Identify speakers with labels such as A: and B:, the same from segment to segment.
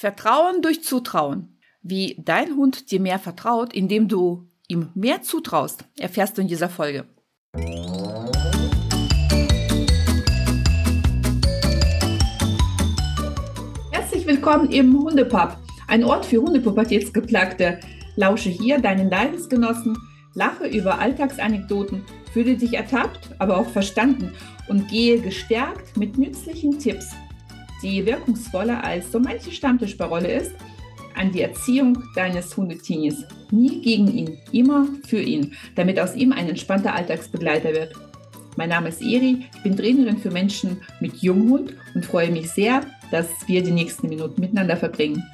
A: Vertrauen durch Zutrauen. Wie dein Hund dir mehr vertraut, indem du ihm mehr zutraust, erfährst du in dieser Folge. Herzlich willkommen im Hundepub, ein Ort für Hundepubertätsgeplagte. Lausche hier deinen Leidensgenossen, lache über Alltagsanekdoten, fühle dich ertappt, aber auch verstanden und gehe gestärkt mit nützlichen Tipps, die wirkungsvoller als so manche Stammtischparole ist, an die Erziehung deines Hundetinis. Nie gegen ihn, immer für ihn, damit aus ihm ein entspannter Alltagsbegleiter wird. Mein Name ist Eri, ich bin Trainerin für Menschen mit Junghund und freue mich sehr, dass wir die nächsten Minuten miteinander verbringen.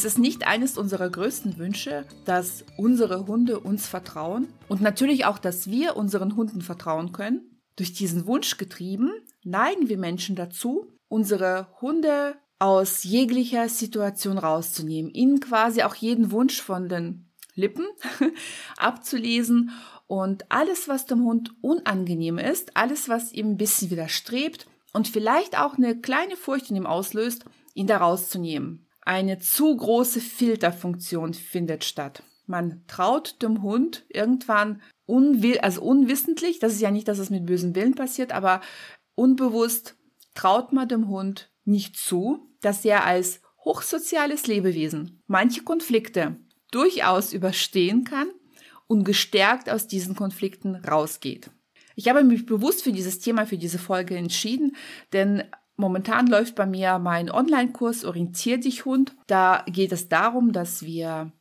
A: Ist es nicht eines unserer größten Wünsche, dass unsere Hunde uns vertrauen und natürlich auch, dass wir unseren Hunden vertrauen können? Durch diesen Wunsch getrieben neigen wir Menschen dazu, unsere Hunde aus jeglicher Situation rauszunehmen, ihnen quasi auch jeden Wunsch von den Lippen abzulesen und alles, was dem Hund unangenehm ist, alles, was ihm ein bisschen widerstrebt und vielleicht auch eine kleine Furcht in ihm auslöst, ihn da rauszunehmen. Eine zu große Filterfunktion findet statt. Man traut dem Hund irgendwann unwill, also unwissentlich, das ist ja nicht, dass es mit bösem Willen passiert, aber unbewusst traut man dem Hund nicht zu, dass er als hochsoziales Lebewesen manche Konflikte durchaus überstehen kann und gestärkt aus diesen Konflikten rausgeht. Ich habe mich bewusst für dieses Thema, für diese Folge entschieden, denn Momentan läuft bei mir mein Online-Kurs Orientier dich Hund. Da geht es darum, dass wir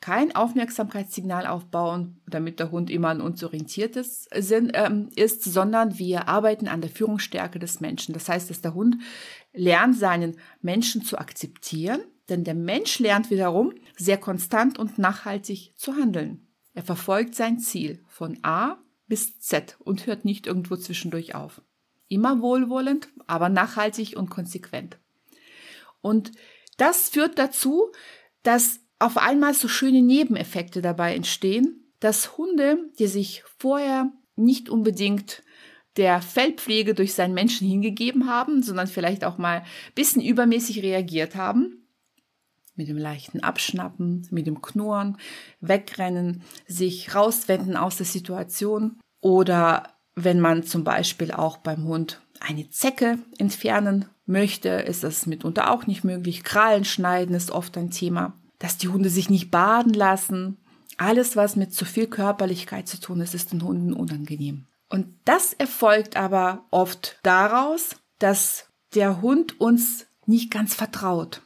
A: kein Aufmerksamkeitssignal aufbauen, damit der Hund immer an uns orientiert ist, ähm, ist, sondern wir arbeiten an der Führungsstärke des Menschen. Das heißt, dass der Hund lernt, seinen Menschen zu akzeptieren, denn der Mensch lernt wiederum sehr konstant und nachhaltig zu handeln. Er verfolgt sein Ziel von A bis Z und hört nicht irgendwo zwischendurch auf. Immer wohlwollend, aber nachhaltig und konsequent. Und das führt dazu, dass auf einmal so schöne Nebeneffekte dabei entstehen, dass Hunde, die sich vorher nicht unbedingt der Fellpflege durch seinen Menschen hingegeben haben, sondern vielleicht auch mal ein bisschen übermäßig reagiert haben, mit dem leichten Abschnappen, mit dem Knurren, wegrennen, sich rauswenden aus der Situation oder wenn man zum Beispiel auch beim Hund eine Zecke entfernen möchte, ist das mitunter auch nicht möglich. Krallen schneiden ist oft ein Thema. Dass die Hunde sich nicht baden lassen. Alles, was mit zu viel Körperlichkeit zu tun ist, ist den Hunden unangenehm. Und das erfolgt aber oft daraus, dass der Hund uns nicht ganz vertraut.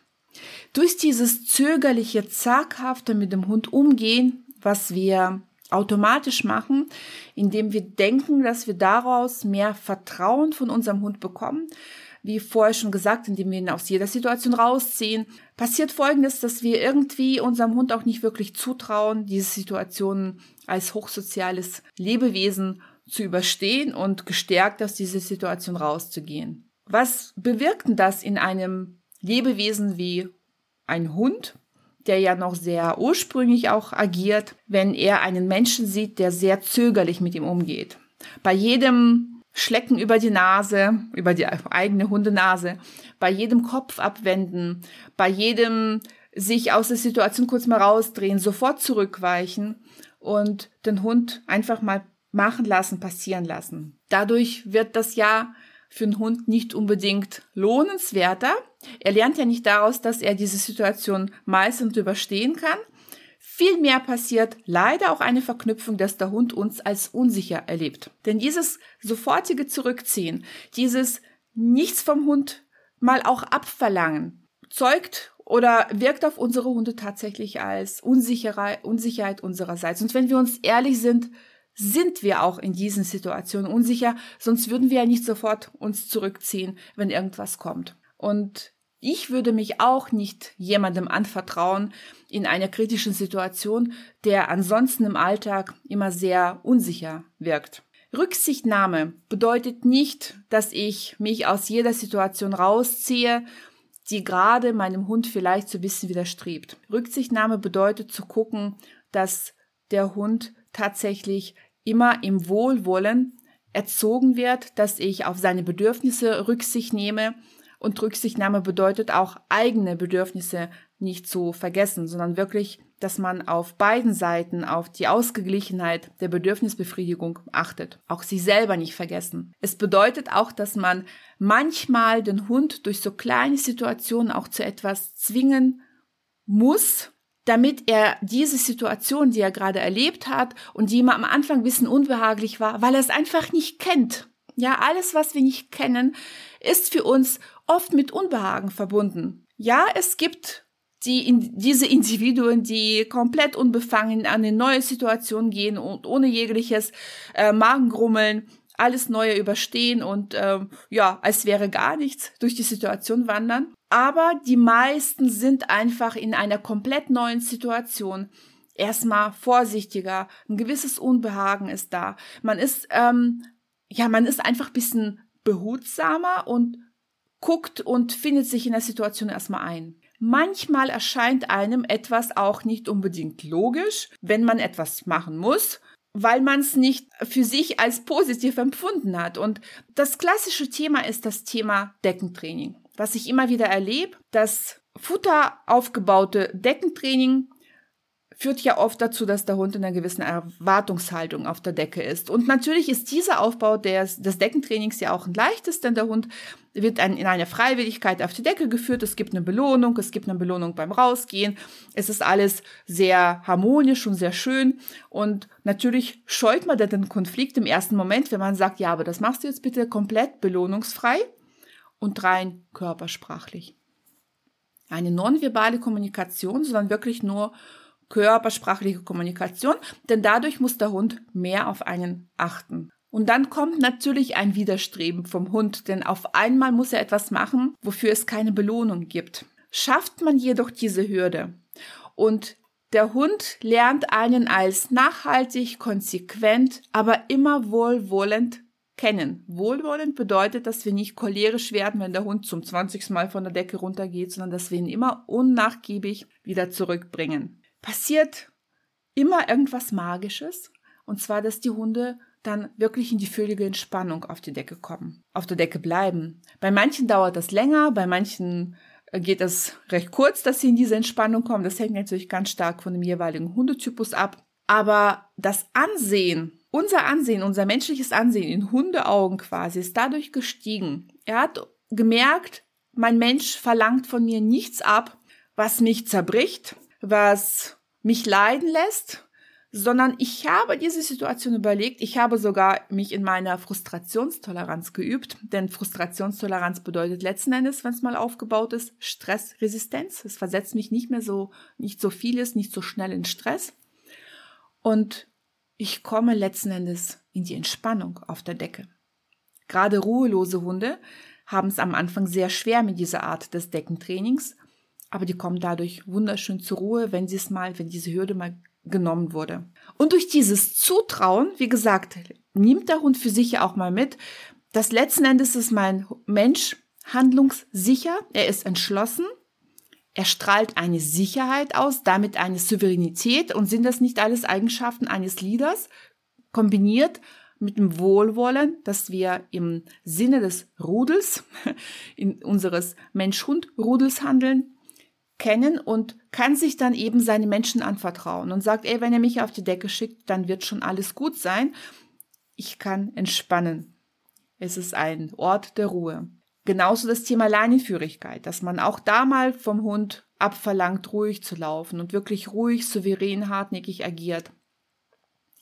A: Durch dieses zögerliche, zaghafte mit dem Hund umgehen, was wir automatisch machen, indem wir denken, dass wir daraus mehr Vertrauen von unserem Hund bekommen. Wie vorher schon gesagt, indem wir ihn aus jeder Situation rausziehen, passiert Folgendes, dass wir irgendwie unserem Hund auch nicht wirklich zutrauen, diese Situationen als hochsoziales Lebewesen zu überstehen und gestärkt aus dieser Situation rauszugehen. Was bewirkt denn das in einem Lebewesen wie ein Hund, der ja noch sehr ursprünglich auch agiert, wenn er einen Menschen sieht, der sehr zögerlich mit ihm umgeht. Bei jedem Schlecken über die Nase, über die eigene Hundenase, bei jedem Kopf abwenden, bei jedem sich aus der Situation kurz mal rausdrehen, sofort zurückweichen und den Hund einfach mal machen lassen, passieren lassen. Dadurch wird das ja für einen Hund nicht unbedingt lohnenswerter. Er lernt ja nicht daraus, dass er diese Situation meistens überstehen kann. Vielmehr passiert leider auch eine Verknüpfung, dass der Hund uns als unsicher erlebt. Denn dieses sofortige Zurückziehen, dieses nichts vom Hund mal auch abverlangen, zeugt oder wirkt auf unsere Hunde tatsächlich als Unsicherheit, Unsicherheit unsererseits. Und wenn wir uns ehrlich sind, sind wir auch in diesen Situationen unsicher, sonst würden wir ja nicht sofort uns zurückziehen, wenn irgendwas kommt. Und ich würde mich auch nicht jemandem anvertrauen in einer kritischen Situation, der ansonsten im Alltag immer sehr unsicher wirkt. Rücksichtnahme bedeutet nicht, dass ich mich aus jeder Situation rausziehe, die gerade meinem Hund vielleicht so ein bisschen widerstrebt. Rücksichtnahme bedeutet zu gucken, dass der Hund tatsächlich immer im Wohlwollen erzogen wird, dass ich auf seine Bedürfnisse Rücksicht nehme. Und Rücksichtnahme bedeutet auch eigene Bedürfnisse nicht zu vergessen, sondern wirklich, dass man auf beiden Seiten auf die Ausgeglichenheit der Bedürfnisbefriedigung achtet. Auch sich selber nicht vergessen. Es bedeutet auch, dass man manchmal den Hund durch so kleine Situationen auch zu etwas zwingen muss, damit er diese Situation, die er gerade erlebt hat und die ihm am Anfang ein bisschen unbehaglich war, weil er es einfach nicht kennt. Ja, alles, was wir nicht kennen, ist für uns oft mit Unbehagen verbunden. Ja, es gibt die, in, diese Individuen, die komplett unbefangen an eine neue Situation gehen und ohne jegliches äh, Magengrummeln alles Neue überstehen und äh, ja, als wäre gar nichts durch die Situation wandern. Aber die meisten sind einfach in einer komplett neuen Situation. Erstmal vorsichtiger, ein gewisses Unbehagen ist da. Man ist, ähm, ja, man ist einfach bisschen behutsamer und guckt und findet sich in der Situation erstmal ein. Manchmal erscheint einem etwas auch nicht unbedingt logisch, wenn man etwas machen muss weil man es nicht für sich als positiv empfunden hat. Und das klassische Thema ist das Thema Deckentraining. Was ich immer wieder erlebe, das futteraufgebaute Deckentraining führt ja oft dazu, dass der Hund in einer gewissen Erwartungshaltung auf der Decke ist. Und natürlich ist dieser Aufbau des, des Deckentrainings ja auch ein leichtes, denn der Hund wird ein, in eine Freiwilligkeit auf die Decke geführt. Es gibt eine Belohnung, es gibt eine Belohnung beim Rausgehen. Es ist alles sehr harmonisch und sehr schön. Und natürlich scheut man dann den Konflikt im ersten Moment, wenn man sagt, ja, aber das machst du jetzt bitte komplett belohnungsfrei und rein körpersprachlich. Eine nonverbale Kommunikation, sondern wirklich nur körpersprachliche Kommunikation, denn dadurch muss der Hund mehr auf einen achten. Und dann kommt natürlich ein Widerstreben vom Hund, denn auf einmal muss er etwas machen, wofür es keine Belohnung gibt. Schafft man jedoch diese Hürde und der Hund lernt einen als nachhaltig, konsequent, aber immer wohlwollend kennen. Wohlwollend bedeutet, dass wir nicht cholerisch werden, wenn der Hund zum 20. Mal von der Decke runtergeht, sondern dass wir ihn immer unnachgiebig wieder zurückbringen passiert immer irgendwas Magisches. Und zwar, dass die Hunde dann wirklich in die völlige Entspannung auf die Decke kommen, auf der Decke bleiben. Bei manchen dauert das länger, bei manchen äh, geht es recht kurz, dass sie in diese Entspannung kommen. Das hängt natürlich ganz stark von dem jeweiligen Hundetypus ab. Aber das Ansehen, unser Ansehen, unser menschliches Ansehen in Hundeaugen quasi ist dadurch gestiegen. Er hat gemerkt, mein Mensch verlangt von mir nichts ab, was mich zerbricht, was mich leiden lässt, sondern ich habe diese Situation überlegt. Ich habe sogar mich in meiner Frustrationstoleranz geübt, denn Frustrationstoleranz bedeutet letzten Endes, wenn es mal aufgebaut ist, Stressresistenz. Es versetzt mich nicht mehr so, nicht so vieles, nicht so schnell in Stress. Und ich komme letzten Endes in die Entspannung auf der Decke. Gerade ruhelose Hunde haben es am Anfang sehr schwer mit dieser Art des Deckentrainings aber die kommen dadurch wunderschön zur Ruhe, wenn sie es mal, wenn diese Hürde mal genommen wurde. Und durch dieses Zutrauen, wie gesagt, nimmt der Hund für sich ja auch mal mit, dass letzten Endes ist mein Mensch handlungssicher, er ist entschlossen, er strahlt eine Sicherheit aus, damit eine Souveränität und sind das nicht alles Eigenschaften eines Leaders, kombiniert mit dem Wohlwollen, dass wir im Sinne des Rudels, in unseres Mensch-Hund-Rudels handeln, kennen und kann sich dann eben seine Menschen anvertrauen und sagt, ey, wenn er mich auf die Decke schickt, dann wird schon alles gut sein. Ich kann entspannen. Es ist ein Ort der Ruhe. Genauso das Thema Leinenführigkeit, dass man auch da mal vom Hund abverlangt, ruhig zu laufen und wirklich ruhig, souverän, hartnäckig agiert.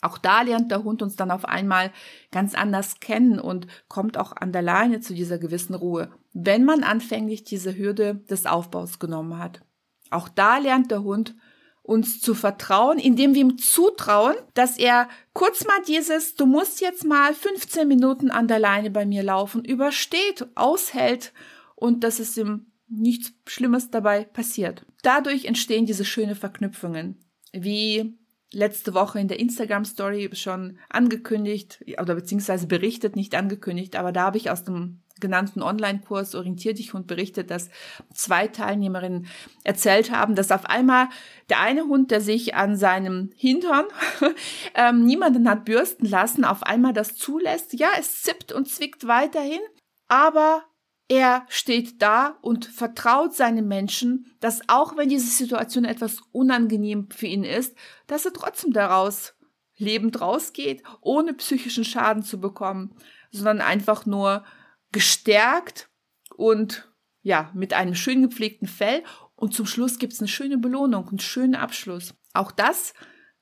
A: Auch da lernt der Hund uns dann auf einmal ganz anders kennen und kommt auch an der Leine zu dieser gewissen Ruhe, wenn man anfänglich diese Hürde des Aufbaus genommen hat. Auch da lernt der Hund uns zu vertrauen, indem wir ihm zutrauen, dass er kurz mal dieses, du musst jetzt mal 15 Minuten an der Leine bei mir laufen, übersteht, aushält und dass es ihm nichts Schlimmes dabei passiert. Dadurch entstehen diese schöne Verknüpfungen, wie letzte Woche in der Instagram Story schon angekündigt oder beziehungsweise berichtet, nicht angekündigt, aber da habe ich aus dem genannten Online-Kurs Orientier dich Hund berichtet, dass zwei Teilnehmerinnen erzählt haben, dass auf einmal der eine Hund, der sich an seinem Hintern ähm, niemanden hat bürsten lassen, auf einmal das zulässt. Ja, es zippt und zwickt weiterhin, aber er steht da und vertraut seinem Menschen, dass auch wenn diese Situation etwas unangenehm für ihn ist, dass er trotzdem daraus lebend rausgeht, ohne psychischen Schaden zu bekommen, sondern einfach nur gestärkt und ja, mit einem schön gepflegten Fell. Und zum Schluss gibt es eine schöne Belohnung, einen schönen Abschluss. Auch das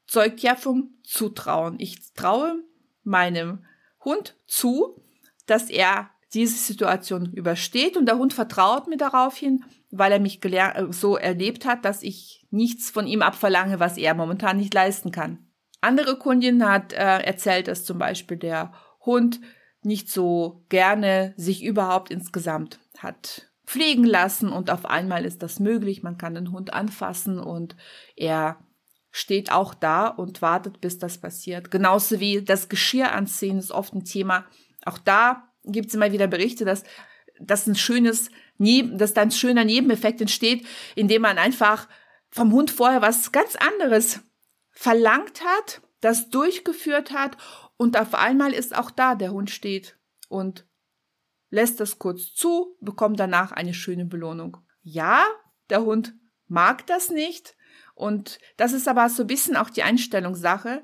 A: zeugt ja vom Zutrauen. Ich traue meinem Hund zu, dass er diese Situation übersteht und der Hund vertraut mir darauf hin, weil er mich so erlebt hat, dass ich nichts von ihm abverlange, was er momentan nicht leisten kann. Andere Kundin hat äh, erzählt, dass zum Beispiel der Hund nicht so gerne sich überhaupt insgesamt hat pflegen lassen und auf einmal ist das möglich. Man kann den Hund anfassen und er steht auch da und wartet, bis das passiert. Genauso wie das Geschirr anziehen ist oft ein Thema. Auch da gibt es immer wieder Berichte, dass dass ein schönes, dass da ein schöner Nebeneffekt entsteht, indem man einfach vom Hund vorher was ganz anderes verlangt hat, das durchgeführt hat und auf einmal ist auch da der Hund steht und lässt das kurz zu, bekommt danach eine schöne Belohnung. Ja, der Hund mag das nicht und das ist aber so ein bisschen auch die Einstellungssache.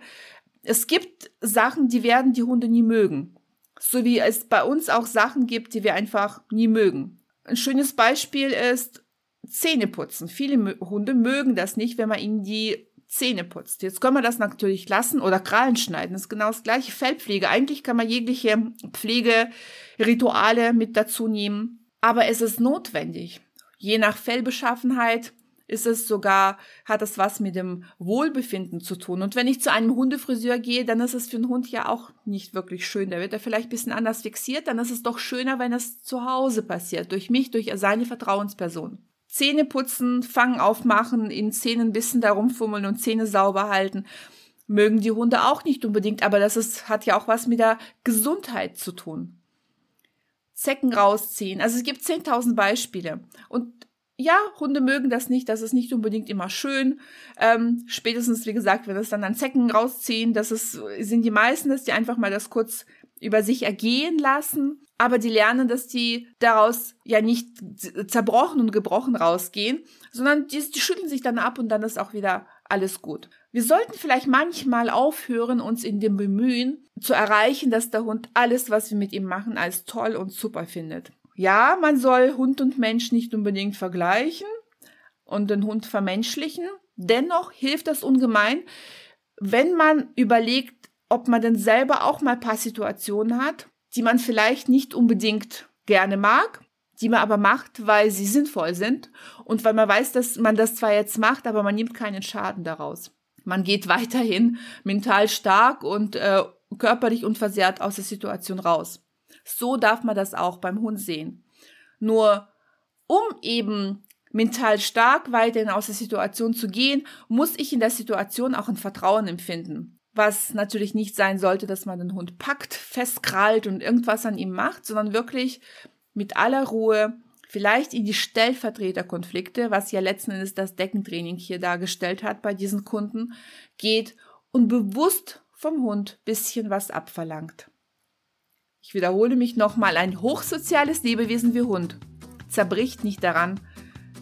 A: Es gibt Sachen, die werden die Hunde nie mögen. So wie es bei uns auch Sachen gibt, die wir einfach nie mögen. Ein schönes Beispiel ist Zähne putzen. Viele Hunde mögen das nicht, wenn man ihnen die Zähne putzt. Jetzt können wir das natürlich lassen oder Krallen schneiden. Das ist genau das gleiche. Fellpflege. Eigentlich kann man jegliche Pflegerituale mit dazu nehmen. Aber es ist notwendig. Je nach Fellbeschaffenheit ist es sogar, hat es was mit dem Wohlbefinden zu tun. Und wenn ich zu einem Hundefriseur gehe, dann ist es für einen Hund ja auch nicht wirklich schön. Da wird er vielleicht ein bisschen anders fixiert. Dann ist es doch schöner, wenn es zu Hause passiert. Durch mich, durch seine Vertrauensperson. Zähne putzen, Fangen aufmachen, in Zähnen ein bisschen da rumfummeln und Zähne sauber halten. Mögen die Hunde auch nicht unbedingt, aber das ist, hat ja auch was mit der Gesundheit zu tun. Zecken rausziehen. Also es gibt 10.000 Beispiele. Und ja, Hunde mögen das nicht, das ist nicht unbedingt immer schön. Ähm, spätestens, wie gesagt, wenn es dann an Zecken rausziehen, das ist, sind die meisten, dass die einfach mal das kurz über sich ergehen lassen aber die lernen, dass die daraus ja nicht zerbrochen und gebrochen rausgehen, sondern die, die schütteln sich dann ab und dann ist auch wieder alles gut. Wir sollten vielleicht manchmal aufhören, uns in dem Bemühen zu erreichen, dass der Hund alles, was wir mit ihm machen, als toll und super findet. Ja, man soll Hund und Mensch nicht unbedingt vergleichen und den Hund vermenschlichen. Dennoch hilft das ungemein, wenn man überlegt, ob man denn selber auch mal ein paar Situationen hat, die man vielleicht nicht unbedingt gerne mag, die man aber macht, weil sie sinnvoll sind und weil man weiß, dass man das zwar jetzt macht, aber man nimmt keinen Schaden daraus. Man geht weiterhin mental stark und äh, körperlich unversehrt aus der Situation raus. So darf man das auch beim Hund sehen. Nur um eben mental stark weiterhin aus der Situation zu gehen, muss ich in der Situation auch ein Vertrauen empfinden was natürlich nicht sein sollte, dass man den Hund packt, festkrallt und irgendwas an ihm macht, sondern wirklich mit aller Ruhe vielleicht in die Stellvertreterkonflikte, was ja letzten Endes das Deckentraining hier dargestellt hat bei diesen Kunden, geht und bewusst vom Hund bisschen was abverlangt. Ich wiederhole mich nochmal, ein hochsoziales Lebewesen wie Hund zerbricht nicht daran,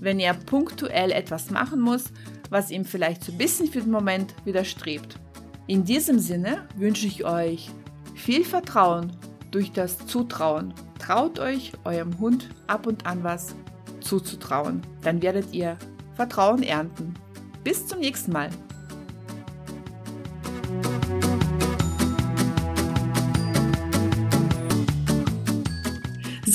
A: wenn er punktuell etwas machen muss, was ihm vielleicht so ein bisschen für den Moment widerstrebt. In diesem Sinne wünsche ich euch viel Vertrauen durch das Zutrauen. Traut euch eurem Hund ab und an was zuzutrauen. Dann werdet ihr Vertrauen ernten. Bis zum nächsten Mal.